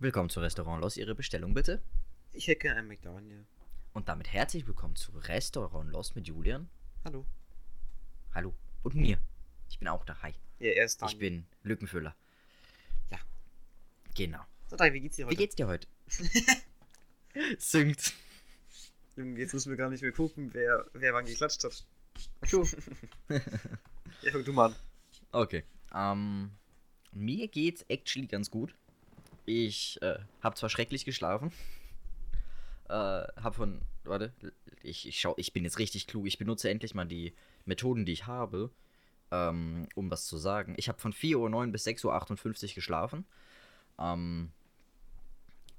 Willkommen zu Restaurant Los. Ihre Bestellung bitte. Ich hätte gerne einen McDonald's. Und damit herzlich willkommen zu Restaurant Los mit Julian. Hallo. Hallo. Und mir. Ich bin auch da. Hi. Ja, er ist Ich bin Lückenfüller. Ja. Genau. So, Daniel, wie geht's dir heute? Wie geht's dir heute? Singt. Junge, jetzt müssen wir gar nicht mehr gucken, wer, wer wann geklatscht hat. Du. ja, fang du mal an. Okay. Ähm, mir geht's actually ganz gut. Ich äh, habe zwar schrecklich geschlafen. Äh, hab von. Warte. Ich, ich, schau, ich bin jetzt richtig klug. Ich benutze endlich mal die Methoden, die ich habe, ähm, um was zu sagen. Ich habe von 4.09 Uhr bis 6.58 Uhr geschlafen. Ähm,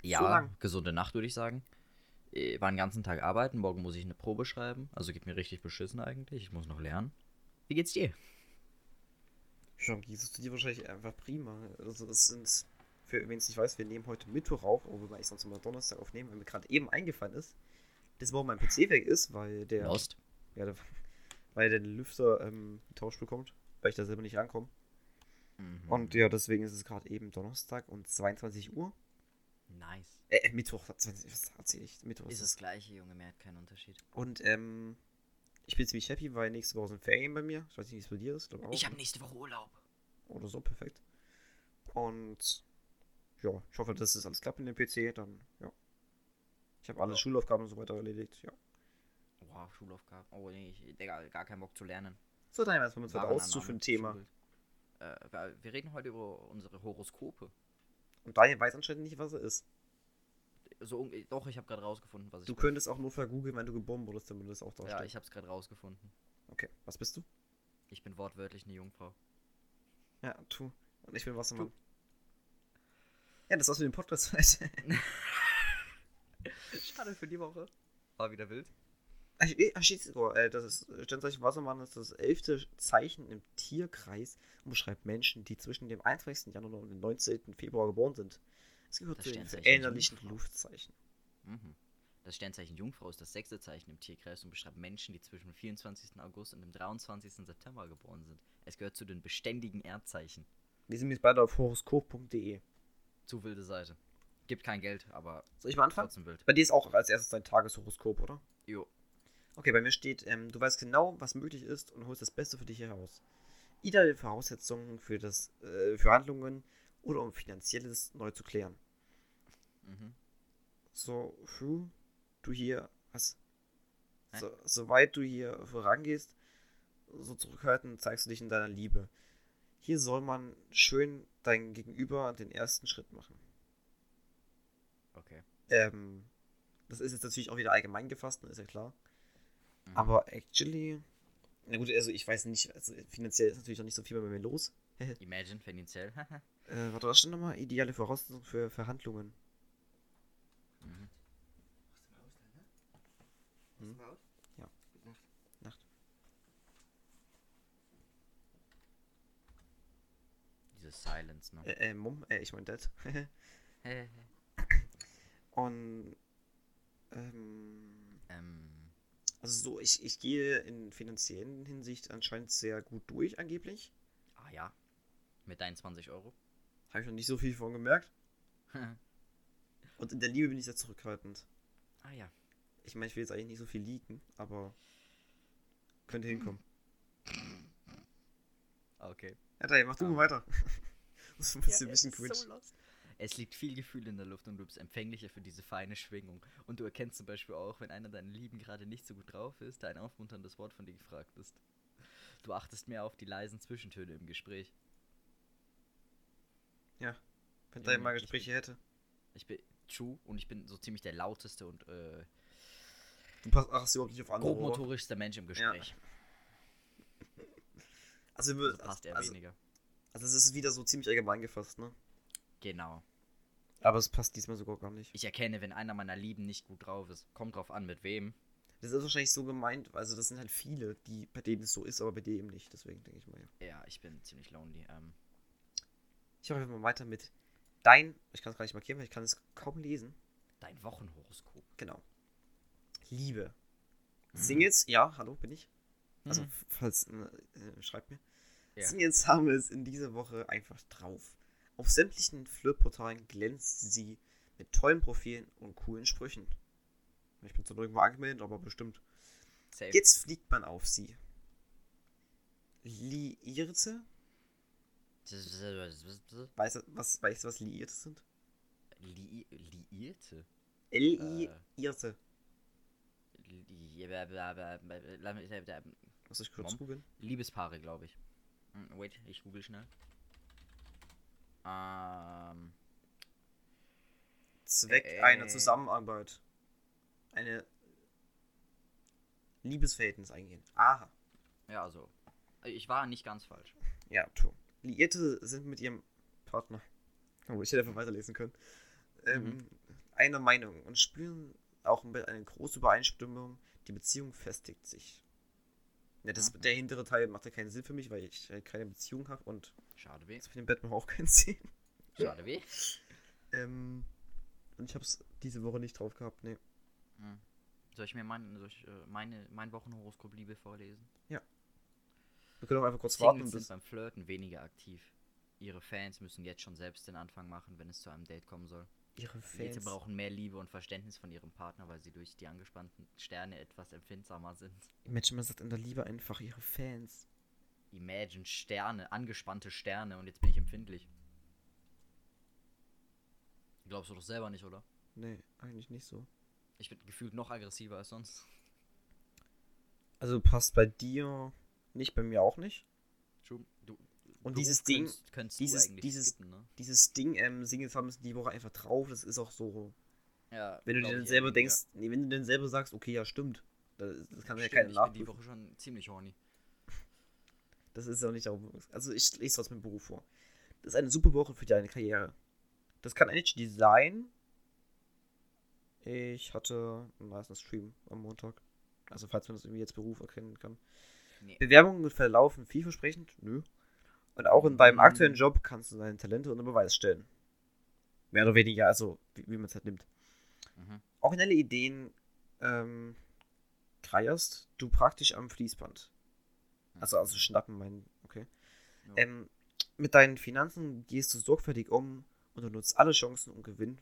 ja, gesunde Nacht, würde ich sagen. Äh, War den ganzen Tag arbeiten. Morgen muss ich eine Probe schreiben. Also geht mir richtig beschissen eigentlich. Ich muss noch lernen. Wie geht's dir? Schon, geht es dir wahrscheinlich einfach prima. Also, das sind, für wen es nicht weiß, wir nehmen heute Mittwoch auf, obwohl wir eigentlich sonst immer Donnerstag aufnehmen, weil mir gerade eben eingefallen ist, dass morgen mein PC weg ist, weil der. Lost? Ja, der, weil der Lüfter ähm, getauscht bekommt, weil ich da selber nicht rankomme. Mhm. Und ja, deswegen ist es gerade eben Donnerstag und 22 Uhr. Nice. Äh, Mittwoch, 20, was erzähle ich? Mittwoch Ist ist das gleiche, Junge, mehr hat keinen Unterschied. Und ähm, ich bin ziemlich happy, weil nächste Woche sind Ferien bei mir. Ich weiß nicht, wie es bei dir ist. auch. Ich habe nächste Woche Urlaub. Oder so, perfekt. Und ja, ich hoffe, dass es alles klappt in dem PC. Dann, ja. Ich habe alle Ja. Schulaufgaben und so weiter erledigt. Ja. Wow, Schulaufgaben. Oh nee, ich, Digga, gar keinen Bock zu lernen. So, dann was wir uns heute auszu für ein Thema. Äh, wir- reden heute über unsere Horoskope. Und Daniel weiß anscheinend nicht, was er ist. So, doch, ich habe gerade rausgefunden, was ich Du bin. könntest auch nur vergoogeln, wenn du geboren wurdest, damit das auch da Ja, steht. ich habe es gerade rausgefunden. Okay, was bist du? Ich bin wortwörtlich eine Jungfrau. Ja, tu. Und ich bin Wassermann. Ja, das war's mit dem Podcast heute. Schade für die Woche. War wieder wild. Sogar, äh, das ist, Sternzeichen Wassermann ist das elfte Zeichen im Tierkreis und beschreibt Menschen, die zwischen dem 21. Januar und dem 19. Februar geboren sind. Es gehört zu den Jungfrau. Luftzeichen. Mhm. Das Sternzeichen Jungfrau ist das sechste Zeichen im Tierkreis und beschreibt Menschen, die zwischen dem 24. August und dem 23. September geboren sind. Es gehört zu den beständigen Erdzeichen. Wir sind jetzt beide auf horoskop.de. Zu wilde Seite. Gibt kein Geld, aber Soll ich mal anfangen? trotzdem wild. Bei dir ist auch als erstes dein Tageshoroskop, oder? Jo. Okay, bei mir steht, ähm, du weißt genau, was möglich ist und holst das Beste für dich heraus. Ideale Voraussetzungen für, das, äh, für Handlungen oder um Finanzielles neu zu klären. Mhm. So, früh du hier hast, Hä? so, soweit du hier vorangehst, so zurückhaltend zeigst du dich in deiner Liebe. Hier soll man schön dein Gegenüber den ersten Schritt machen. Okay. Ähm, das ist jetzt natürlich auch wieder allgemein gefasst, ne, ist ja klar. Mhm. Aber actually, na gut, also ich weiß nicht, also finanziell ist natürlich noch nicht so viel bei mir los. Imagine finanziell. Äh, warte, was stand nochmal? Ideale Voraussetzungen für Verhandlungen. mhm. Hm? Ja. Nacht. Diese Silence, ne? Äh, äh, Mum, äh, ich mein Dad. Und, ähm, ähm, also so, ich, ich gehe in finanziellen Hinsicht anscheinend sehr gut durch, angeblich. ah ja. Mit deinen 20 Euro. Habe ich noch nicht so viel von gemerkt. Und in der Liebe bin ich sehr zurückhaltend. ah ja. Ich meine, ich will jetzt eigentlich nicht so viel leaken, aber könnte hinkommen. Okay. Ja, Daniel, mach du mal weiter. das ist ein bisschen, ein bisschen cringe. lost. Es liegt viel Gefühl in der Luft und du bist empfänglicher für diese feine Schwingung. Und du erkennst zum Beispiel auch, wenn einer deiner Lieben gerade nicht so gut drauf ist, da ein aufmunterndes Wort von dir gefragt ist. Du achtest mehr auf die leisen Zwischentöne im Gespräch. ja, wenn Ja, Daniel mal ich Gespräche hätte. Ich bin true und ich bin so ziemlich der lauteste und äh, Du passt, achtest überhaupt nicht auf andere. oder? grobmotorischste Mensch im Gespräch. Also, wir, Also passt eher also, weniger. also, es ist wieder so ziemlich allgemein gefasst, ne? Genau. Aber es passt diesmal sogar gar nicht. Ich erkenne, wenn einer meiner Lieben nicht gut drauf ist. Kommt drauf an, mit wem. Das ist wahrscheinlich so gemeint, also das sind halt viele, die, bei denen es so ist, aber bei dir eben nicht. Deswegen denke ich mal, ja. Ja, ich bin ziemlich lonely. Ähm, Ich mache mal weiter mit dein, ich kann es gar nicht markieren, weil ich kann es kaum lesen. dein Wochenhoroskop. Genau. Liebe. Mhm. Singles, ja, hallo, bin ich. Also, Mhm. falls, äh, äh, schreibt mir. Ja. Singles haben es in dieser Woche einfach drauf. Auf sämtlichen Flirtportalen glänzt sie mit tollen Profilen und coolen Sprüchen. Ich bin zwar nirgendwo angemeldet, aber bestimmt. Safe. Jetzt fliegt man auf sie. Liierte? Weißt du, was, weißt du, was Liierte sind? Li Liierte? L-I-Irte. Li- Muss ich kurz googeln? Liebespaare, glaube ich. Hm, Wait, ich google schnell. Ähm, Zweck Äh. einer Zusammenarbeit. Eine Liebesverhältnis eingehen. Aha. ja, also. Ich war nicht ganz falsch. Ja, tu. Liierte sind mit ihrem Partner. Oh, ich hätte einfach weiterlesen können. Ähm, Mhm. Einer Meinung und spüren auch mit eine große Übereinstimmung. Die Beziehung festigt sich. Ja, das. Der hintere Teil macht ja keinen Sinn für mich, weil ich halt keine Beziehung habe und Schade weh. das für den Batman auch keinen Sinn. Schade weh. Ähm, und ich habe es diese Woche nicht drauf gehabt, ne. Hm. Soll ich mir mein, soll ich, äh, meine, mein Wochenhoroskop Liebe vorlesen? Wir können auch einfach kurz warten, Singles sind beim Flirten weniger aktiv. Ihre Fans müssen jetzt schon selbst den Anfang machen, wenn es zu einem Date kommen soll. Ihre Leute Fans. brauchen mehr Liebe und Verständnis von ihrem Partner, weil sie durch die angespannten Sterne etwas empfindsamer sind. Imagine, man sagt in der Liebe einfach ihre Fans. Imagine Sterne, angespannte Sterne und jetzt bin ich empfindlich. Glaubst du doch selber nicht, oder? Nee, eigentlich nicht so. Ich bin gefühlt noch aggressiver als sonst. Also passt bei dir nicht, bei mir auch nicht. True. Du, Und Beruf dieses Ding, könntest, könntest dieses- dieses- skippen, ne? dieses Ding, ähm, Singles haben müssen die Woche einfach drauf, das ist auch so. Ja, Wenn du dir dann selber denkst, nee, wenn du dann selber sagst, okay, ja, stimmt. Das, das kann ja keiner ich bin die nachprüfen. Woche schon ziemlich horny. Das ist auch nicht darum. Also ich lese trotzdem mit Beruf vor. Das ist eine super Woche für deine Karriere. Das kann eigentlich sein. Ich hatte einen nice Stream am Montag. Also falls man das irgendwie jetzt Beruf erkennen kann. Nee. Bewerbungen verlaufen vielversprechend. Nö. Und auch in deinem Mm. aktuellen Job kannst du deine Talente unter Beweis stellen. Mehr oder weniger, also wie, wie man es halt nimmt. Mhm. Originelle Ideen ähm, kreierst du praktisch am Fließband. Also, also schnappen mein, okay. Ja. Ähm, mit deinen Finanzen gehst du sorgfältig um und du nutzt alle Chancen und Gewinn,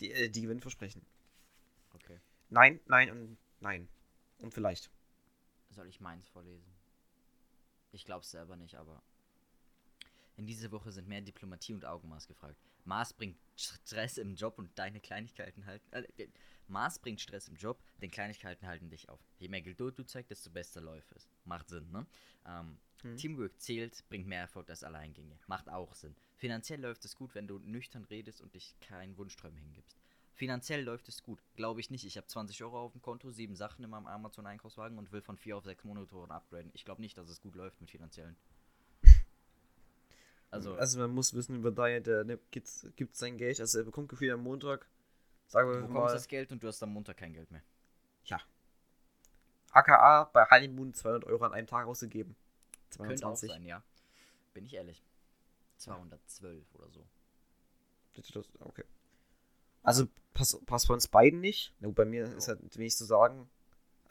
die, äh, die Gewinn versprechen. Okay. Nein, nein und nein. Und vielleicht. Soll ich meins vorlesen? Ich glaub's selber nicht, aber. In dieser Woche sind mehr Diplomatie und Augenmaß gefragt. Maß bringt Stress im Job und deine Kleinigkeiten halten. Äh, Maß bringt Stress im Job, denn Kleinigkeiten halten dich auf. Je mehr Geduld du zeigst, desto besser läuft es. Macht Sinn, ne? Ähm, Hm. Teamwork zählt, bringt mehr Erfolg als Alleingänge. Macht auch Sinn. Finanziell läuft es gut, wenn du nüchtern redest und dich keinen Wunschträumen hingibst. Finanziell läuft es gut. Glaube ich nicht. Ich habe 20 Euro auf dem Konto, sieben Sachen in meinem Amazon-Einkaufswagen und will von vier auf sechs Monitoren upgraden. Ich glaube nicht, dass es gut läuft mit finanziellen. Also, also man muss wissen über Diet, der gibt, gibt sein Geld, also er bekommt gefühlt am Montag, sagen du wir bekommst mal, das Geld und du hast am Montag kein Geld mehr. aka bei Honeymoon 200 Euro an einem Tag ausgegeben. Könnte auch 220. sein, ja. Bin ich ehrlich. 212 oder so. Okay. Also passt pass bei uns beiden nicht. Na gut, bei mir ist halt wenig zu sagen.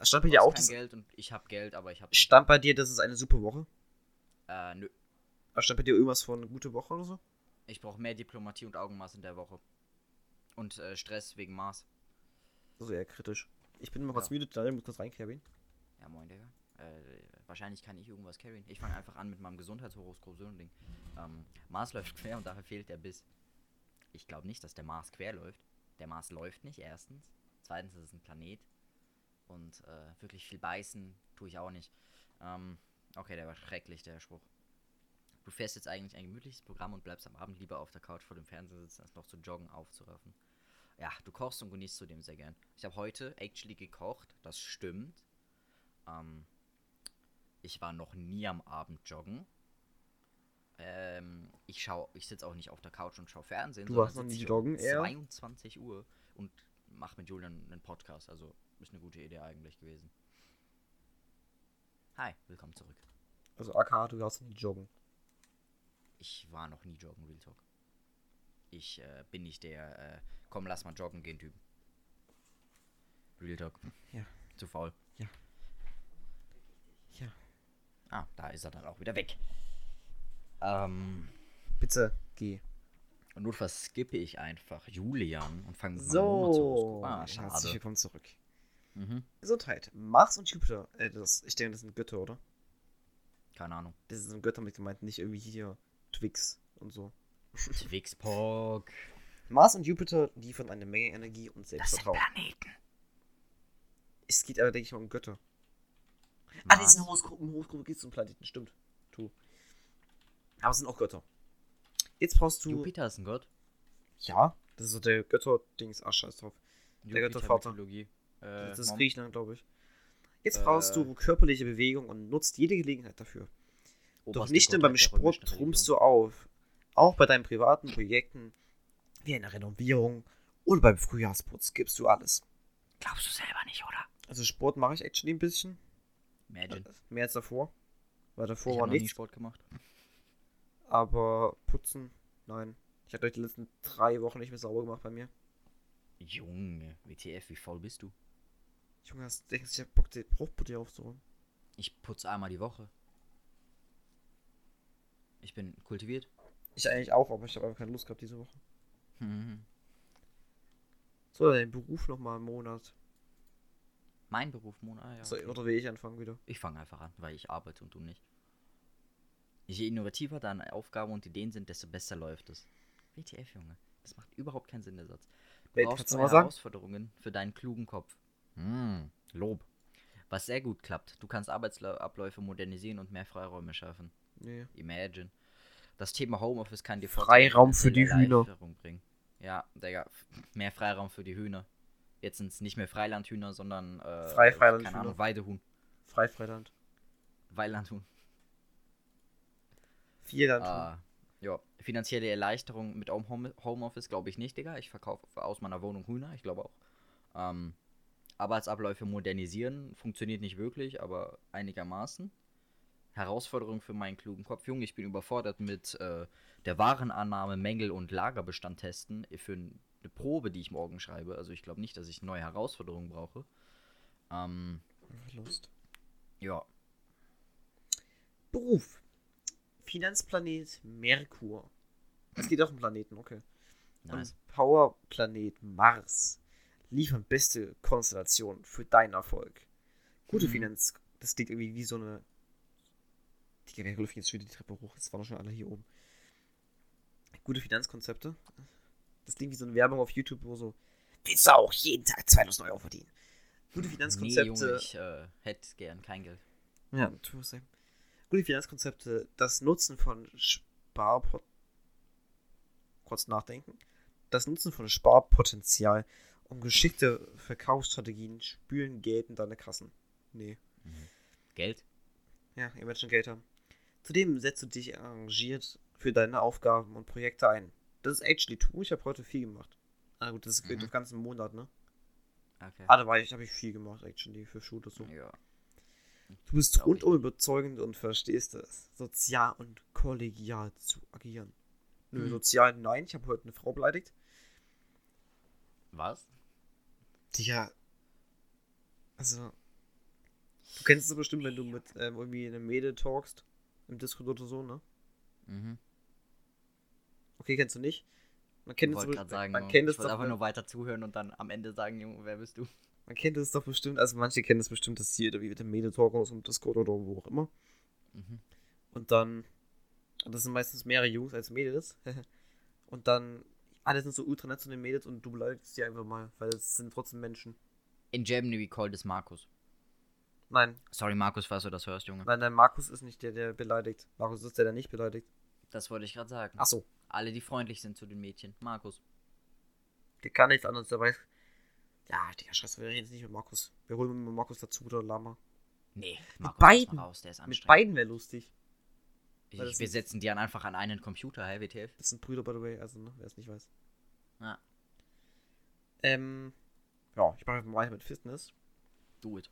Stand bei Du dir auch, kein das, Geld und ich habe Geld, aber ich habe. stand bei dir, das ist eine super Woche? Äh, nö. Stand bei dir irgendwas von gute Woche oder so? Ich brauche mehr Diplomatie und Augenmaß in der Woche. Und äh, Stress wegen Maß. Eher kritisch. Ich bin mal kurz Ja. müde, Daniel muss kurz rein, Kevin. Ja, moin, Digga. Äh, wahrscheinlich kann ich irgendwas carryen. Ich fange einfach an mit meinem Gesundheitshoroskop, so ein Ding. Ähm, Mars läuft quer und daher fehlt der Biss. Ich glaube nicht, dass der Mars quer läuft. Der Mars läuft nicht, erstens. Zweitens ist es ein Planet. Und äh, wirklich viel beißen tue ich auch nicht. Ähm, okay, der war schrecklich, der Spruch. Du fährst jetzt eigentlich ein gemütliches Programm und bleibst am Abend lieber auf der Couch vor dem Fernseher sitzen, als noch zu joggen aufzuraffen. Ja, du kochst und genießt zudem sehr gern. Ich habe heute actually gekocht, das stimmt. Ähm, ich war noch nie am Abend joggen. Ähm, ich schau, ich sitze auch nicht auf der Couch und schaue Fernsehen. Du warst noch ich joggen, um eher? 22 Uhr und mache mit Julian einen Podcast. Also ist eine gute Idee eigentlich gewesen. Hi, willkommen zurück. Also aka, du hast nicht joggen. Ich war noch nie joggen, Real Talk. Ich äh, bin nicht der, äh, komm, lass mal joggen gehen Typ. Real Talk. Ja. Zu faul. Ja. Ja. Ah, da ist er dann auch wieder weg. Ähm, Bitte, geh. Und notfalls skippe ich einfach Julian und fange So, Ah, herzlich schade. willkommen zurück. Mhm. Gesundheit. Mars und Jupiter, äh, das, ich denke, das sind Götter, oder? Keine Ahnung. Das sind Götter mit gemeint, nicht irgendwie hier Twix und so. Twixpog. Mars und Jupiter liefern eine Menge Energie und Das sind Selbstvertrauen. Planeten. Es geht aber, denke ich mal, um Götter. Ah, Mars. sind Horoskop. Im Horoskop geht es um Planeten, stimmt. Tu. Aber es sind auch Götter. Jetzt brauchst du. Jupiter ist ein Gott. Ja, das ist so der Götter-Dings. Ach, scheiß drauf. Der Göttervater. Äh, das ist. Griechenland, glaube ich. Jetzt Äh. brauchst du körperliche Bewegung und nutzt jede Gelegenheit dafür. Doch nicht nur beim Sport trumpfst Religion. du auf. Auch bei deinen privaten Projekten, wie einer Renovierung oder beim Frühjahrsputz gibst du alles. Glaubst du selber nicht, oder? Also Sport mache ich actually ein bisschen. Imagine. Mehr als davor. Weil davor ich war habe noch nie nichts. Sport gemacht. Aber putzen, nein. Ich habe euch die letzten drei Wochen nicht mehr sauber gemacht bei mir. Junge, WTF, wie faul bist du? Junge, hast du denkst, ich hab Bock, die Bruchbutter aufzuräumen? Ich putze einmal die Woche. Ich bin kultiviert. Ich eigentlich auch, aber ich habe einfach keine Lust gehabt diese Woche. Mhm. So, dein Beruf nochmal im Monat. Mein Beruf, Mona. Ah, ja, so, okay. Oder will ich anfangen wieder? Ich fange einfach an, weil ich arbeite und du nicht. Je innovativer deine Aufgaben und Ideen sind, desto besser läuft es. WTF, Junge. Das macht überhaupt keinen Sinn, der Satz. Du Wait, brauchst neue? Herausforderungen für deinen klugen Kopf. Hm, Lob. Was sehr gut klappt. Du kannst Arbeitsabläufe modernisieren und mehr Freiräume schaffen. Nee. Imagine. Das Thema Homeoffice kann dir Freiraum für die Hühner. Bringen. Ja, Digga, mehr Freiraum für die Hühner. Jetzt sind es nicht mehr Freilandhühner, sondern äh, Frei- Freilandhühner. keine Ahnung, Weidehuhn. Frei Freiland. Weilandhuhn. Vier Land. Ah, ja, finanzielle Erleichterung mit Home Homeoffice glaube ich nicht, Digga. Ich verkaufe aus meiner Wohnung Hühner, ich glaube auch. Ähm, Arbeitsabläufe modernisieren funktioniert nicht wirklich, aber einigermaßen. Herausforderung für meinen klugen Kopf. Junge, ich bin überfordert mit äh, der Warenannahme, Mängel und Lagerbestand testen für eine Probe, die ich morgen schreibe. Also ich glaube nicht, dass ich neue Herausforderungen brauche. Ähm, Lust. ja, Beruf. Finanzplanet Merkur. Es geht auch um Planeten, okay. nice. Und Powerplanet Mars liefern beste Konstellationen für deinen Erfolg. Gute Mhm. Finanz. Das klingt irgendwie wie so eine. Digga, wer läuft jetzt wieder die Treppe hoch? Das waren doch schon alle hier oben. Gute Finanzkonzepte. Das klingt wie so eine Werbung auf YouTube, wo so. Willst du auch jeden Tag 2000 Euro verdienen? Gute Nee, Finanzkonzepte. Junge, ich äh, hätte gern kein Geld. Ja, tu es sein. Gute Finanzkonzepte, das Nutzen von Sparpot. Kurz nachdenken. Das Nutzen von Sparpotenzial und geschickte Verkaufsstrategien spülen Geld in deine Kassen. Nee. Geld? Ja, ihr werdet schon Geld haben. Zudem setzt du dich engagiert für deine Aufgaben und Projekte ein. Das ist actually true. Ich habe heute viel gemacht. Ah gut, das ist Mhm. den ganzen Monat, ne? Okay. Ah, da war ich, habe ich viel gemacht, actually, für Schule so. Ja. Du bist Glaub ich rundum überzeugend und verstehst es, sozial und kollegial zu agieren. Nö, Hm. sozial nein, ich habe heute eine Frau beleidigt. Was? Tja. Also. Du kennst es bestimmt, wenn du mit ähm, irgendwie einem Mädel talkst. Im Discord oder so, ne? Mhm. Okay, kennst du nicht? Man Ich kennt es wollte gerade sagen, man kennt ich es doch, einfach nur weiter zuhören und dann am Ende sagen, Junge, wer bist du? man kennt es doch bestimmt, also manche kennen es bestimmt, dass sie irgendwie mit dem Mädel talken aus dem Discord oder wo auch immer. Mhm. Und dann, und das sind meistens mehrere Jungs als Mädels. und dann, alle sind so ultra nett zu den Mädels und du beleidigst die einfach mal, weil es sind trotzdem Menschen. In Germany we call this Markus. Nein, Sorry, Markus, falls du das hörst, Junge. nein, nein, Markus ist nicht der, der beleidigt. Markus ist der, der nicht beleidigt. Das wollte ich gerade sagen. Ach so, Alle, die freundlich sind zu den Mädchen. Markus. der kann nichts anderes dabei. Ja, Digga, scheiße, wir reden jetzt nicht mit Markus. Wir holen mal Markus dazu oder Lama. Nee, Markus, beiden. lass mal raus, der ist Mit anstrengend. beiden wäre lustig. Ich, wir setzen die an einfach an einen Computer, hey, WTF? Das sind Brüder, by the way, also, ne, wer es nicht weiß. Ja. Ähm, ja, ich mache einfach mal weiter mit Fitness. Do it.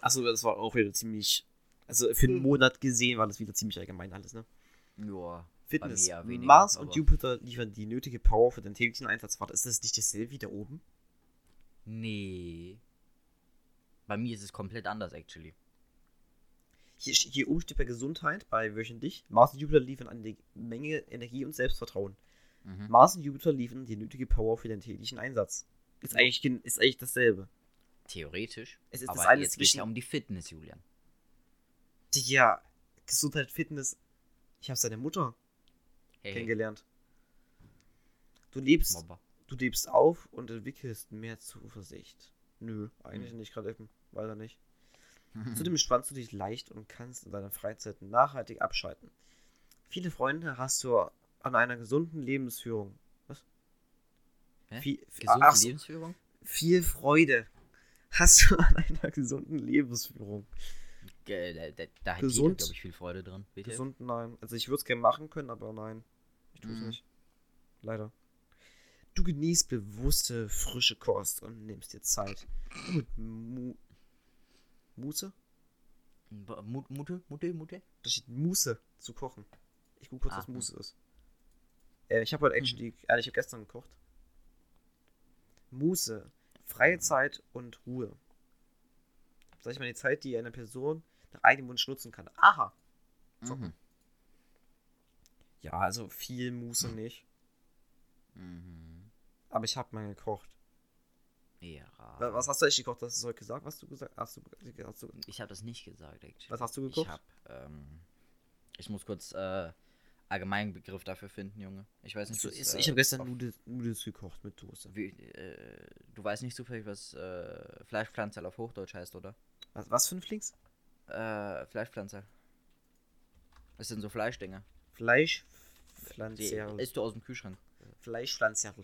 Achso, das war auch wieder ziemlich. Also für einen Monat gesehen war das wieder ziemlich allgemein alles, ne? Joa. Fitness. weniger, Mars und Jupiter liefern die nötige Power für den täglichen Einsatz. Warte, ist das nicht dasselbe wie da oben? Nee. Bei mir ist es komplett anders, actually. Hier, hier oben steht bei Gesundheit, bei wöchentlich. Mars und Jupiter liefern eine Menge Energie und Selbstvertrauen. Mhm. Mars und Jupiter liefern die nötige Power für den täglichen Einsatz. Ist eigentlich, gen- ist eigentlich dasselbe. Theoretisch. Es ist aber das eine jetzt geht es ja um die Fitness, Julian. Ja, Gesundheit, Fitness. Ich habe seine Mutter Hey, kennengelernt. Du lebst, du lebst auf und entwickelst mehr Zuversicht. Nö, eigentlich Hm. nicht gerade eben, leider nicht. Zudem entspannst du dich leicht und kannst in deiner Freizeit nachhaltig abschalten. Viele Freunde hast du an einer gesunden Lebensführung. Was? Hä? Viel, Gesunde ach Lebensführung? viel Freude hast du an einer gesunden Lebensführung. Da, da, da hat Gesund. jeder, glaube ich, viel Freude dran. Bitte? Gesund, nein. Also ich würde es gerne machen können, aber nein. Ich tue es Mhm. nicht. Leider. Du genießt bewusste, frische Kost und nimmst dir Zeit. Mit Mu Muße? Mut- Mutte, Mutte, Mutte? Da steht Muße zu kochen. Ich gucke kurz, Ah, was. Muße ist. Äh, ich habe heute actually, äh, ich habe gestern gekocht. Muße, freie Zeit und Ruhe. Sag ich mal, die Zeit, die eine Person nach eigenem Wunsch nutzen kann. Aha. So. Mhm. Ja, also viel Muße nicht. Mhm. Aber ich habe mal gekocht. Ja. Wa- Was hast du eigentlich gekocht? Hast du heute gesagt? Was du gesagt hast? Du, hast du, Ich habe das nicht gesagt, actually. was hast du Ich gekocht? habe, ähm, ich muss kurz äh, allgemeinen Begriff dafür finden, Junge. Ich weiß nicht, So was, ist, äh, ich habe gestern Nudels gekocht mit Soße. Wie, äh, du weißt nicht zufällig, was äh, Fleischpflanzer auf Hochdeutsch heißt, oder? Was, was für ein Flings? Äh, Fleischpflanzer. Das sind so Fleischdinger. Fleischpflanzerl. isst du aus dem Kühlschrank. Fleischpflanzerl.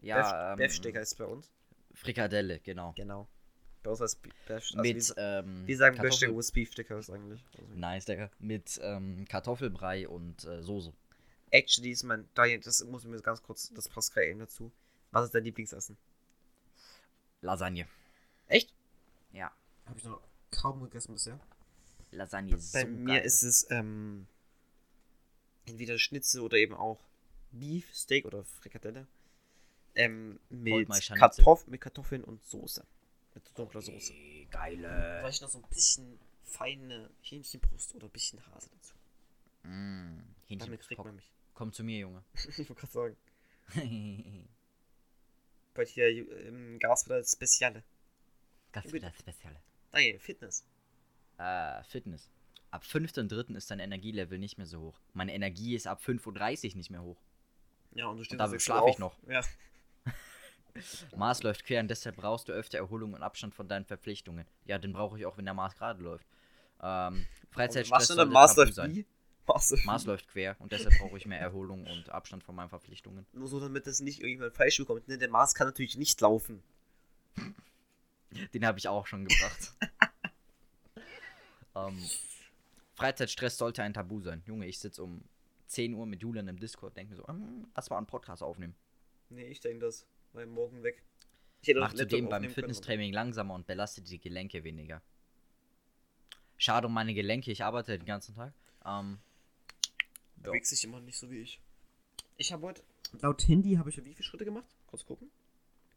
Ja, ähm, Beefsteak heißt es bei uns. Frikadelle, genau. Genau. Bei uns heißt Beef. Also Mit, wir, sa- ähm, wir sagen Kartoffel- Beefsteak heißt eigentlich. Also, Nice, Digga. Mit ähm, Kartoffelbrei und äh, Soße. Actually ist mein, da, das muss ich mir ganz kurz, das passt gerade eben dazu. Was ist dein Lieblingsessen? Lasagne. Echt? Ja. Habe ich noch kaum gegessen bisher. Lasagne ist Bei so mir geil. ist es ähm, entweder Schnitzel oder eben auch Beef, Steak oder Frikadelle. Ähm, mit, Kartoff mit Kartoffeln und Soße. Mit dunkler Soße. Ey, Geile. Vielleicht noch so ein bisschen feine Hähnchenbrust oder ein bisschen Hase dazu. Mm, Hähnchen. Damit kriegt man mich. komm zu mir, Junge. ich wollte gerade sagen. Bei hier ähm, gab es wieder das Spezielle. Nein, Fitness. Äh, Fitness. Ab 5.3. ist dein Energielevel nicht mehr so hoch. Meine Energie ist ab 5.30 Uhr nicht mehr hoch. Ja, und du stehst da um sechs schlaf Uhr ich noch. Ja. Mars läuft quer und deshalb brauchst du öfter Erholung und Abstand von deinen Verpflichtungen. Ja, den brauche ich auch, wenn der Mars gerade läuft. Ähm, Freizeitstress sollte Mars läuft sein. wie? Mars läuft Mars läuft quer und deshalb brauche ich mehr Erholung und Abstand von meinen Verpflichtungen. Nur so, damit das nicht irgendjemand falsch bekommt. Ne? Der Mars kann natürlich nicht laufen. Den habe ich auch schon gebracht. ähm, Freizeitstress sollte ein Tabu sein. Junge, ich sitze um 10 Uhr mit Julian im Discord, denke mir so, hm, lass mal einen Podcast aufnehmen. Nee, ich denke das. Weil morgen weg. Ich hätte auch Mach einen Laptop zudem beim Fitnesstraining langsamer und belastet die Gelenke weniger. Schade um meine Gelenke, ich arbeite den ganzen Tag. Ähm. Bewegt sich immer nicht so wie ich. Ich habe heute. Laut Handy habe ich ja wie viele Schritte gemacht? Kurz gucken.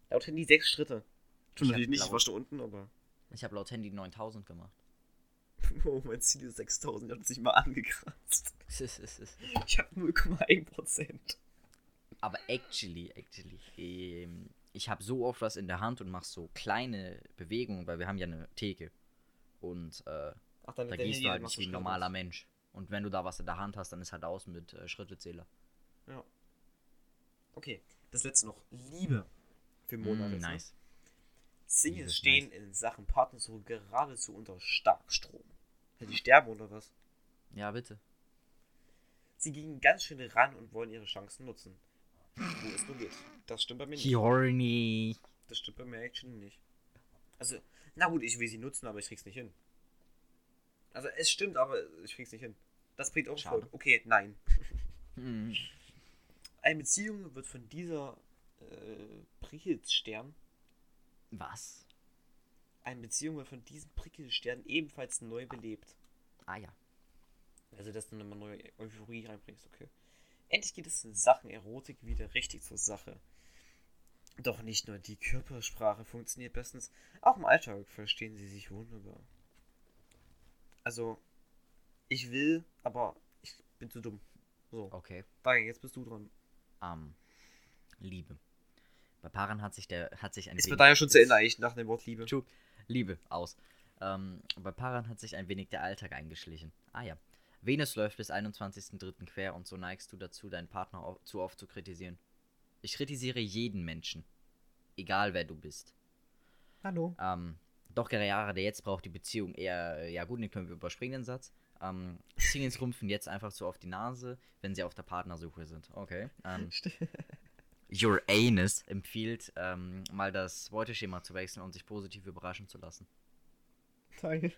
Laut Handy sechs Schritte. Ich hab Natürlich nicht, ich laut- war schon unten, aber. Ich habe laut Handy 9000 gemacht. Oh, mein Ziel ist 6000. Ich habe es nicht mal angekratzt. Ich habe 0,1%. Aber actually, actually, ähm, ich habe so oft was in der Hand und mache so kleine Bewegungen, weil wir haben ja eine Theke. Und äh, Ach, dann da gehst du halt nicht wie ein normaler Mensch. Und wenn du da was in der Hand hast, dann ist halt aus mit äh, Schrittezähler. Ja. Okay, das letzte noch. Liebe. Für Monate. Mm, nice. Singles Liebe stehen in Sachen Partnersuche geradezu unter Starkstrom. Die sterben oder was? Ja, bitte. Sie gingen ganz schön ran und wollen ihre Chancen nutzen. Wo es nur geht. Das stimmt bei mir nicht. Horny. Das stimmt bei mir actually nicht. Also, na gut, ich will sie nutzen, aber ich krieg's nicht hin. Also, es stimmt, aber ich krieg's nicht hin. Das bringt auch Schade. Erfolg. Okay, nein. Hm. Eine Beziehung wird von dieser äh, Prickelstern, Was? eine Beziehung wird von diesem Prickelstern ebenfalls neu belebt. Ah ja. Also, dass du nochmal neue Euphorie reinbringst, okay. Endlich geht es in Sachen Erotik wieder richtig zur Sache. Doch nicht nur die Körpersprache funktioniert bestens, auch im Alltag verstehen sie sich wunderbar. Also, Ich will, aber ich bin zu dumm. So, Okay. Daniel, jetzt bist du dran. Ähm, Liebe. Bei Paaren hat sich der hat sich ein Ist wenig- Daniel schon zu Ende eigentlich nach dem Wort Liebe. Liebe aus. Ähm, bei Paran hat sich ein wenig der Alltag eingeschlichen. Ah ja. Venus läuft bis 21.03. quer und so neigst du dazu, deinen Partner au- zu oft zu kritisieren. Ich kritisiere jeden Menschen. Egal wer du bist. Hallo. Ähm, doch gerade jetzt braucht die Beziehung eher, ja gut, den können wir überspringen, den Satz. Ähm, Singles rumpfen jetzt einfach so auf die Nase, wenn sie auf der Partnersuche sind. Okay. Ähm, Your Anus empfiehlt, ähm, mal das Beuteschema zu wechseln und sich positiv überraschen zu lassen. Daniel,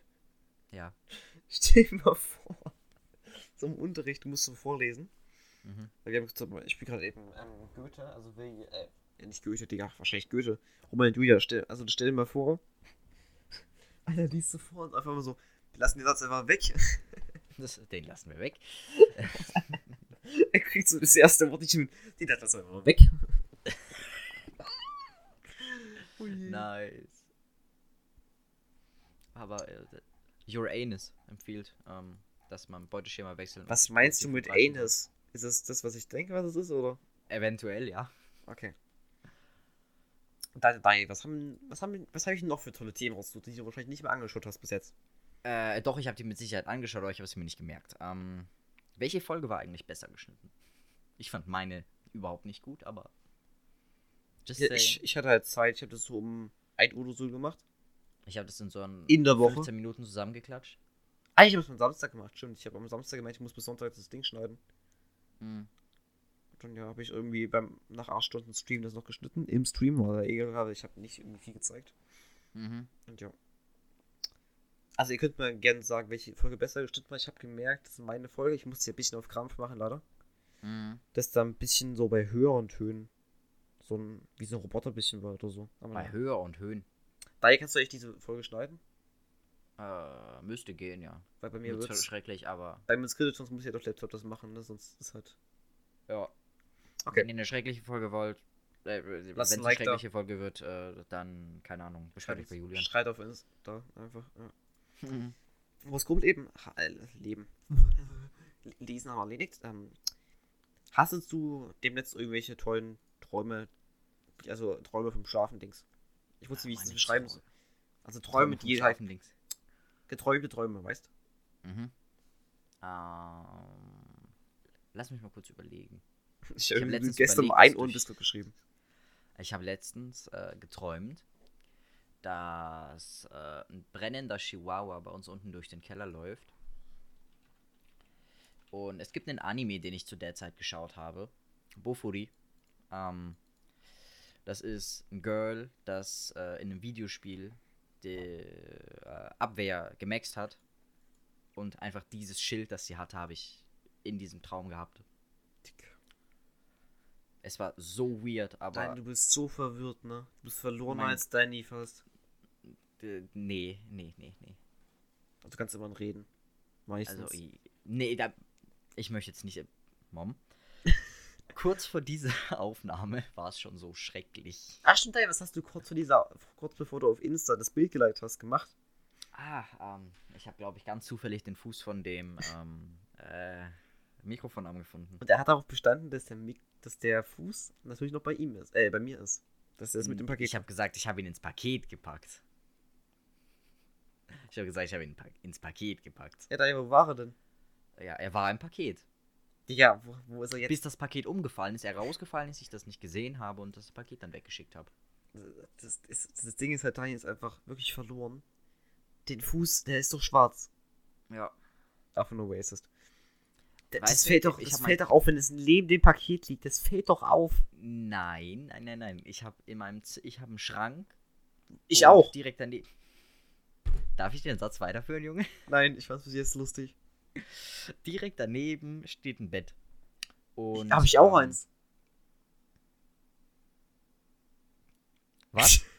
Ja. stell dir mal vor. So im Unterricht, du musst so vorlesen. Mhm. Weil wir haben zum Beispiel, ich spiele gerade eben ähm, Goethe, also will, äh, ja, nicht Goethe, Digga, wahrscheinlich Goethe. Romeo und Julia, stell, also stell dir mal vor. Alter, liest du vor und einfach mal so, wir lassen den Satz einfach weg. Das, den lassen wir weg. er kriegt so das erste Wort nicht mit. Den lassen wir einfach mal weg. Nice. Aber äh, Your Anus empfiehlt, ähm, dass man Beuteschema wechseln. Was meinst du mit Anus? Ist das das, was ich denke, was es ist, oder? Eventuell, ja. Okay. Daniel, was haben, was haben, was habe ich noch für tolle Themen rausgesucht, die du wahrscheinlich nicht mehr angeschaut hast bis jetzt? Äh, doch, ich habe die mit Sicherheit angeschaut, aber ich habe es mir nicht gemerkt. Ähm, welche Folge war eigentlich besser geschnitten? Ich fand meine überhaupt nicht gut, aber. Just Ich, ich, hatte halt Zeit, ich habe das so um 1 Uhr oder so gemacht. Ich habe das in so einen In der Woche. 15 Minuten zusammengeklatscht. Ah, ich habe es am Samstag gemacht, stimmt. Ich habe am Samstag gemeint, ich muss bis Sonntag das Ding schneiden. Mhm. Und dann ja, habe ich irgendwie beim nach 8 Stunden Stream das noch geschnitten. Im Stream war egal, aber ich habe nicht irgendwie viel gezeigt. Mhm. Und ja. Also ihr könnt mir gerne sagen, welche Folge besser geschnitten war. Ich habe gemerkt, das ist meine Folge. Ich musste sie ein bisschen auf Krampf machen, leider. Mhm. Dass da ein bisschen so bei höheren Tönen so ein, wie so ein Roboter ein bisschen war oder so. Aber Bei ja. Höhe und Höhen. Daher kannst du echt diese Folge schneiden. Äh, müsste gehen, ja. Weil bei mir Wird schrecklich, aber. bei mir Skeleton, sonst muss ich halt auf Laptop das machen, ne? Sonst ist halt. Ja. Okay. Wenn ihr eine schreckliche Folge wollt, äh, wenn es eine Like da. schreckliche Folge wird, äh, dann, keine Ahnung, beschwert euch bei Julian. Streit auf uns. Da, einfach. Ja. Mhm. Was kommt eben? Ha, äh, Leben. Lesen haben wir erledigt. Ähm, hast du demnächst irgendwelche tollen Träume, also Träume vom Schlafen, Dings? Ich wusste, wie ich Meine beschreiben Träume. soll. Also Träume, vom die halt links. Geträumte Träume, weißt Mhm. Ähm, lass mich mal kurz überlegen. Ich hab habe letztens gestern um überlegt, 1 dass Uhr durch- Discord geschrieben. Ich habe letztens äh, geträumt, dass äh, ein brennender Chihuahua bei uns unten durch den Keller läuft. Und es gibt einen Anime, den ich zu der Zeit geschaut habe. Bofuri. Ähm, das ist ein Girl, das äh, in einem Videospiel die äh, Abwehr gemaxt hat. Und einfach dieses Schild, das sie hatte, habe ich in diesem Traum gehabt. Es war so weird, aber. Nein, du bist so verwirrt, ne? Du bist verlorener als Danny fast. Nee, nee, nee, nee. Du kannst immer reden. Meistens. Also, nee, da, ich möchte jetzt nicht. äh, Mom. Kurz vor dieser Aufnahme war es schon so schrecklich. Ach stimmt, was hast du kurz vor dieser, kurz bevor du auf Insta das Bild geliked hast, gemacht? Ah, ähm, ich habe, glaube ich, ganz zufällig den Fuß von dem ähm, äh, Mikrofon angefunden. Und er hat darauf bestanden, dass der, Mik dass der Fuß natürlich noch bei ihm ist. Äh, bei mir ist. Dass er das mit dem Paket. Ich habe gesagt, ich habe ihn ins Paket gepackt. Ich habe gesagt, ich habe ihn pa ins Paket gepackt. Ja, Daniel, wo war er denn? Ja, er war im Paket. Digga, wo, wo ist er jetzt? Bis das Paket umgefallen ist, er rausgefallen ist, ich das nicht gesehen habe und das Paket dann weggeschickt habe. Das, das, das Ding ist halt, Daniel ist einfach wirklich verloren. Den Fuß, der ist doch schwarz. Ja. Einfach nur racist. Das, Weißt fällt doch, das fällt doch auf, wenn es neben dem Paket liegt. Das fällt doch auf. Nein, nein, nein, nein. Ich habe in meinem Z ich habe einen Schrank. Ich auch. Direkt daneben. Darf ich den Satz weiterführen, Junge? Nein, ich fand es jetzt lustig. Direkt daneben steht ein Bett. Und Habe ich auch ähm, eins. Was?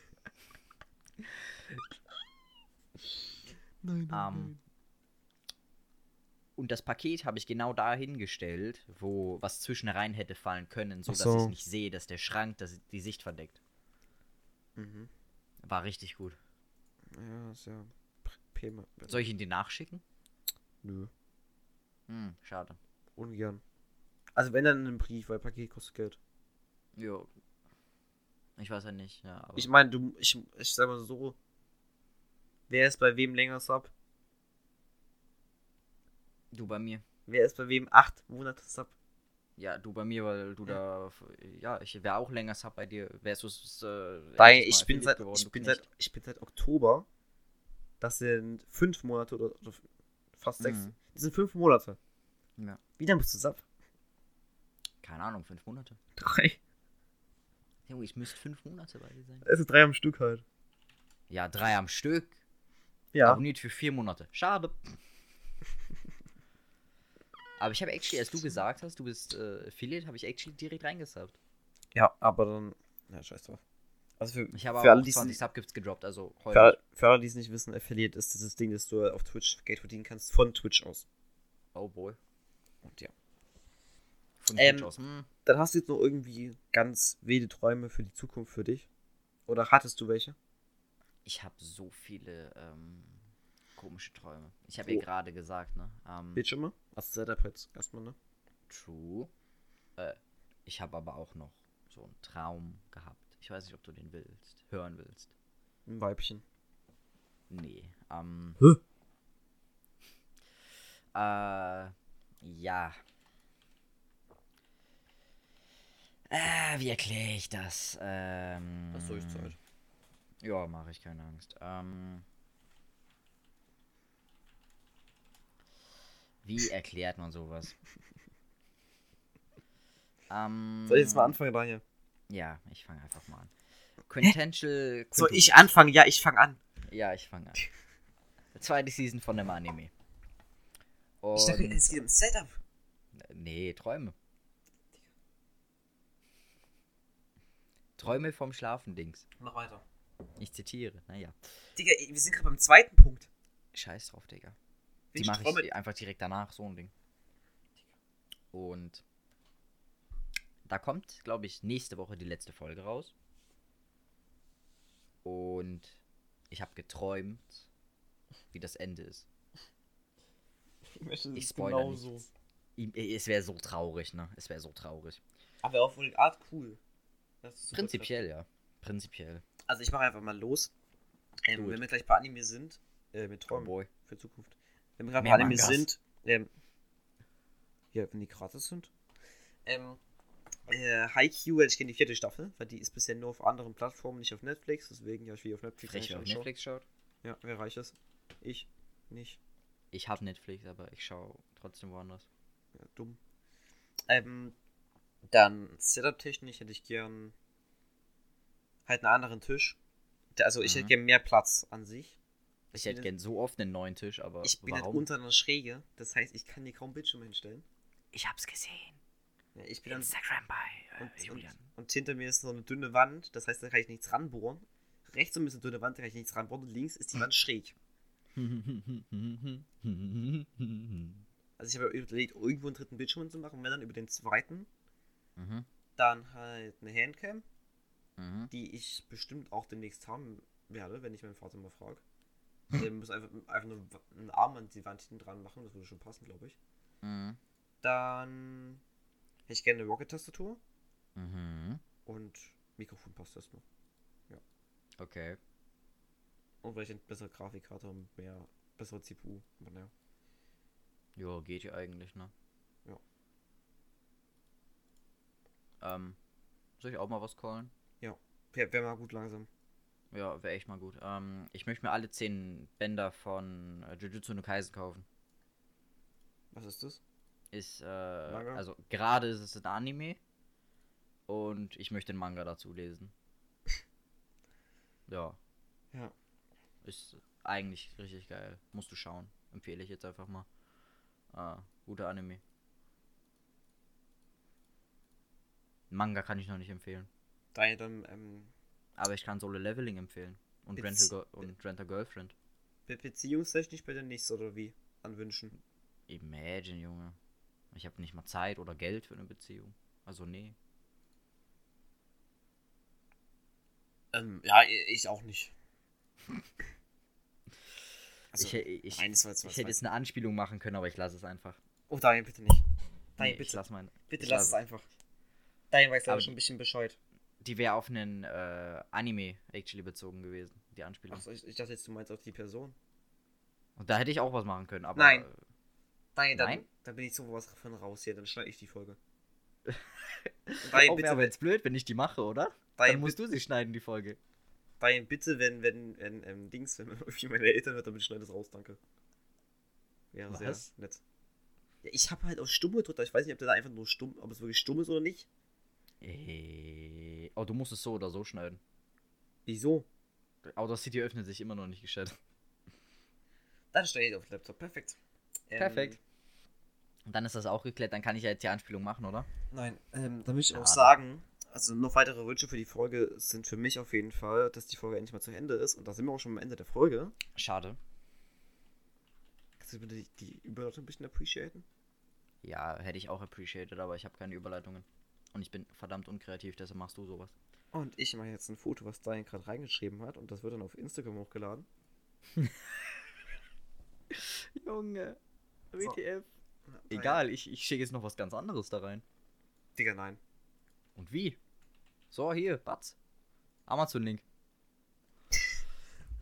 Nein, Ähm, Und das Paket habe ich genau da hingestellt, wo was zwischen rein hätte fallen können, so Ach dass so. ich nicht sehe, dass der Schrank das, die Sicht verdeckt. Mhm. War richtig gut. Ja, ist ja. Prima. Soll ich ihn dir nachschicken? Nö. Hm, schade. Ungern. Also wenn dann in einem Brief, weil Paket kostet Geld. Jo. Ich weiß ja nicht, ja. Ich meine, du, ich, ich sag mal so, wer ist bei wem länger Sub? du bei mir. Wer ist bei wem acht Monate Sub? Ja, du bei mir, weil du Ja. da. Ja, ich wäre auch länger Sub bei dir. Wärst du es. Äh, mal ich bin seit, geworden, ich bin Knecht. seit, ich bin seit Oktober. Das sind fünf Monate oder, oder fast sechs. Mhm. Das sind fünf Monate. Ja. Wie lange bist du Sub? Keine Ahnung, fünf Monate. Drei. Junge, ich müsste fünf Monate bei dir sein. Es sind drei am Stück halt. Ja, drei am Stück. Ja. Abonniert für vier Monate. Schade. Aber ich habe actually, als du gesagt hast, du bist äh, Affiliate, habe ich actually direkt reingesubbt. Ja, aber dann. Ja, scheiß drauf. Also für, Ich habe für, alle, auch die's 20 nicht- Subgifts gedroppt, also für, heute. alle- für alle, die es nicht wissen, Affiliate ist dieses Ding, dass du auf Twitch Geld verdienen kannst von Twitch aus. Oh boy. Und ja. Von Ähm, Twitch aus. Hm. Dann hast du jetzt noch irgendwie ganz wilde Träume für die Zukunft für dich. Oder hattest du welche? Ich habe so viele ähm, komische Träume. Ich habe Oh. ja gerade gesagt, ne? Ähm, Bildschirme? Also Setup jetzt erstmal, ne? True. Äh, ich habe aber auch noch so einen Traum gehabt. Ich weiß nicht, ob du den willst, hören willst. Ein Weibchen. Nee. Ähm, Hä? äh, ja. Äh, wie erkläre ich das? Ähm, Hast du euch Zeit? Ja, mache ich keine Angst. Ähm, wie erklärt man sowas? ähm, Soll ich jetzt mal anfangen, Daniel? Ja, ich fange einfach mal an. Quintential. Soll ich anfangen? Ja, ich fange an. Ja, ich fange an. Zweite Season von dem Anime. Ich Und, dachte, es geht um Setup. nee, Träume. Träume vom Schlafen, Dings. Mach weiter. Ich zitiere, naja. Digga, wir sind gerade beim zweiten Punkt. Scheiß drauf, Digga. Die mache ich einfach direkt danach, so ein Ding. Und da kommt, glaube ich, nächste Woche die letzte Folge raus. Und ich habe geträumt, wie das Ende ist. Ich Ich es spoiler genauso. nichts. Ihm- Es wäre so traurig, ne? Es wäre so traurig. Aber auf eine Art cool. Prinzipiell, ja. Prinzipiell. Also ich mache einfach mal los. Ähm, wenn wir gleich bei Anime sind, äh, mit Oh Träumen boy. für Zukunft. Wenn wir gerade bei Anime Mangas. sind, ähm, ja, wenn die gratis sind. Ähm, äh, Haikyuu, ich kenne die vierte Staffel, weil die ist bisher nur auf anderen Plattformen, nicht auf Netflix, deswegen ja, ich will auf Netflix Frech, wer auf. Netflix schaut. Ja, wer reich ist? Ich. Nicht. Ich habe Netflix, aber ich schaue trotzdem woanders. Ja, dumm. Ähm, dann Setup-technisch hätte ich gern halt einen anderen Tisch. Also ich Mhm. hätte gern mehr Platz an sich. Ich bin hätte gern so oft einen neuen Tisch, aber Ich bin halt warum? unter einer Schräge, das heißt, ich kann hier kaum Bildschirme hinstellen. ich hab's gesehen. Ja, ich bin dann Instagram bei äh, und, und, Julian. und hinter mir ist so eine dünne Wand, das heißt, da kann ich nichts ranbohren. Rechts so ein bisschen dünne Wand, da kann ich nichts ranbohren und links ist die Wand schräg. Also ich habe überlegt, irgendwo einen dritten Bildschirm zu machen, wenn dann über den zweiten. mhm. Dann halt eine Handcam, Mhm. die ich bestimmt auch demnächst haben werde, wenn ich meinen Vater mal frage. Der muss einfach, einfach nur einen Arm an die Wand hinten dran machen, das würde schon passen, glaube ich. Mhm. Dann hätte ich gerne eine Rocket-Tastatur Mhm. und Mikrofon passt erstmal. Okay. Und weil ich eine bessere Grafikkarte und mehr bessere CPU. Aber naja. Jo, geht ja eigentlich, ne? Ja. Ähm, soll ich auch mal was callen? Wäre wär mal gut langsam. Ja, wäre echt mal gut. Ähm, ich möchte mir alle 10 Bänder von äh, Jujutsu no Kaisen kaufen. Was ist das? Ist, äh, also gerade ist es ein Anime und ich möchte den Manga dazu lesen. ja, Ja. ist eigentlich richtig geil. Musst du schauen. Empfehle ich jetzt einfach mal. Ah, guter Anime. Manga kann ich noch nicht empfehlen. Daher dann, ähm, Aber ich kann Solo Leveling empfehlen. Und Rental, und Rental Girlfriend. be beziehungstechnisch bei dir nichts oder wie? An Wünschen. Imagine, Junge. Ich habe nicht mal Zeit oder Geld für eine Beziehung. Also nee. Ähm, ja, ich auch nicht. Also, ich, ich, war jetzt ich hätte jetzt eine Anspielung machen können, aber ich lasse es einfach. Oh, Daniel, bitte nicht. Daniel, Nee, bitte. lass meine. bitte lass lass es einfach. Daniel weiß leider Aber schon ein bisschen Bescheid. Die wäre auf einen äh, Anime actually bezogen gewesen, die Anspielung. Achso, ich, ich dachte jetzt, du meinst auf die Person. Und da hätte ich auch was machen können, aber. Nein. äh, Daniel, dann, Nein? dann bin ich sowas von raus hier, dann schneide ich die Folge. Und Oh, wäre bitte, aber jetzt blöd, wenn ich die mache, oder? Daniel, Dann musst du sie schneiden, die Folge. Daniel, bitte, wenn, wenn, wenn, ähm, Dings, wenn irgendwie meine Eltern hört, dann bitte schneid das raus, danke. Ja, sehr nett. Ja, ich habe halt auf stumm gedrückt, aber ich weiß nicht, ob der da einfach nur stumm, ob es wirklich stumm ist oder nicht. Äh, Oh, du musst es so oder so schneiden. Wieso? Audacity öffnet sich immer noch nicht gestellt. Dann stelle ich auf den Laptop. Perfekt. Ähm, Perfekt. Und dann ist das auch geklärt, dann kann ich ja jetzt die Anspielung machen, oder? Nein, ähm, da möchte ich auch sagen, also noch weitere Wünsche für die Folge sind für mich auf jeden Fall, dass die Folge endlich mal zu Ende ist. Und da sind wir auch schon am Ende der Folge. Schade. Kannst du bitte die, die Überleitung ein bisschen appreciaten? Ja, hätte ich auch appreciated, aber ich habe keine Überleitungen. Und ich bin verdammt unkreativ, deshalb machst du sowas. Und ich mache jetzt ein Foto, was Diane gerade reingeschrieben hat. Und das wird dann auf Instagram hochgeladen. Junge. So. WTF. Egal, ich, ich schicke jetzt noch was ganz anderes da rein. Digga, nein. Und wie? So, hier, Batz. Amazon-Link.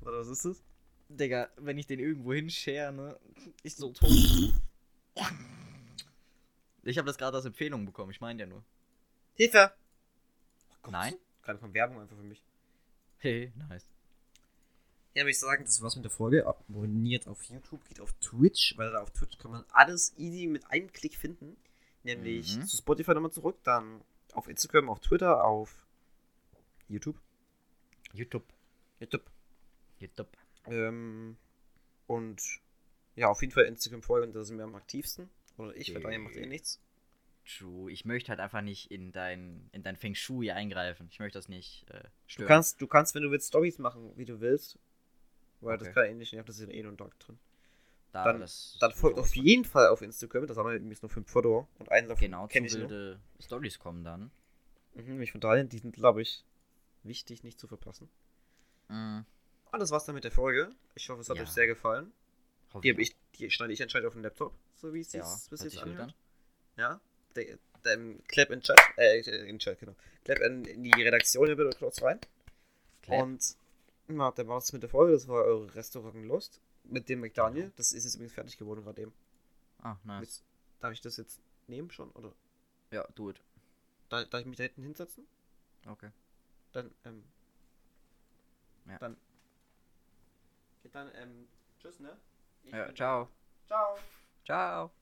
Warte, was ist das? Digga, wenn ich den irgendwo hinshare, ne? Ist so tot. Ich habe das gerade als Empfehlung bekommen, ich meine ja nur. Hilfe! Oh Gott, Nein? Gerade kommt Werbung einfach für mich. Hey, nice. Ja, würde ich sagen, das war's mit der Folge. Abonniert auf YouTube, geht auf Twitch, weil da auf Twitch kann man alles easy mit einem Klick finden. Nämlich Mhm. zu Spotify nochmal zurück, dann auf Instagram, auf Twitter, auf YouTube. YouTube. YouTube. YouTube. Ähm, und ja, auf jeden Fall Instagram folgen, da sind wir am aktivsten. Oder ich, weil Daniel macht eh nichts. True. Ich möchte halt einfach nicht in dein, in dein Feng Shui eingreifen. Ich möchte das nicht äh, Du stören. kannst, du kannst, wenn du willst, Stories machen, wie du willst. Weil das Okay. kann ich nicht, ich hab das in eh und Dog drin. Da, dann- das Dann folgt auf jeden Fall auf Instagram, das haben wir übrigens nur 5 Follower. Und einen davon Genau, kenne ich wilde Stories kommen dann. Mhm, nämlich von daher, die sind, glaube ich, wichtig nicht zu verpassen. Mhm. Und das war's dann mit der Folge. Ich hoffe, es hat Ja. euch sehr gefallen. Hoffe Die, ich, die schneide ich anscheinend auf den Laptop, so wie es Ja, bis jetzt anhört. an. Ja. Der, der, Clap in Chat, äh, in Chat, genau. Clap in, in die Redaktion hier bitte kurz rein. Clap. Und na, dann war es mit der Folge. Das war eure Restaurant Lost mit dem McDaniel. Genau. Das ist jetzt übrigens fertig geworden gerade eben. Ah, nice. Darf ich das jetzt nehmen schon? Oder Ja, do it. darf, darf ich mich da hinten hinsetzen? Okay. Dann, ähm. Ja. Dann. Okay, dann, ähm. Tschüss, ne? Ich Ja, ciao. Ciao. Ciao.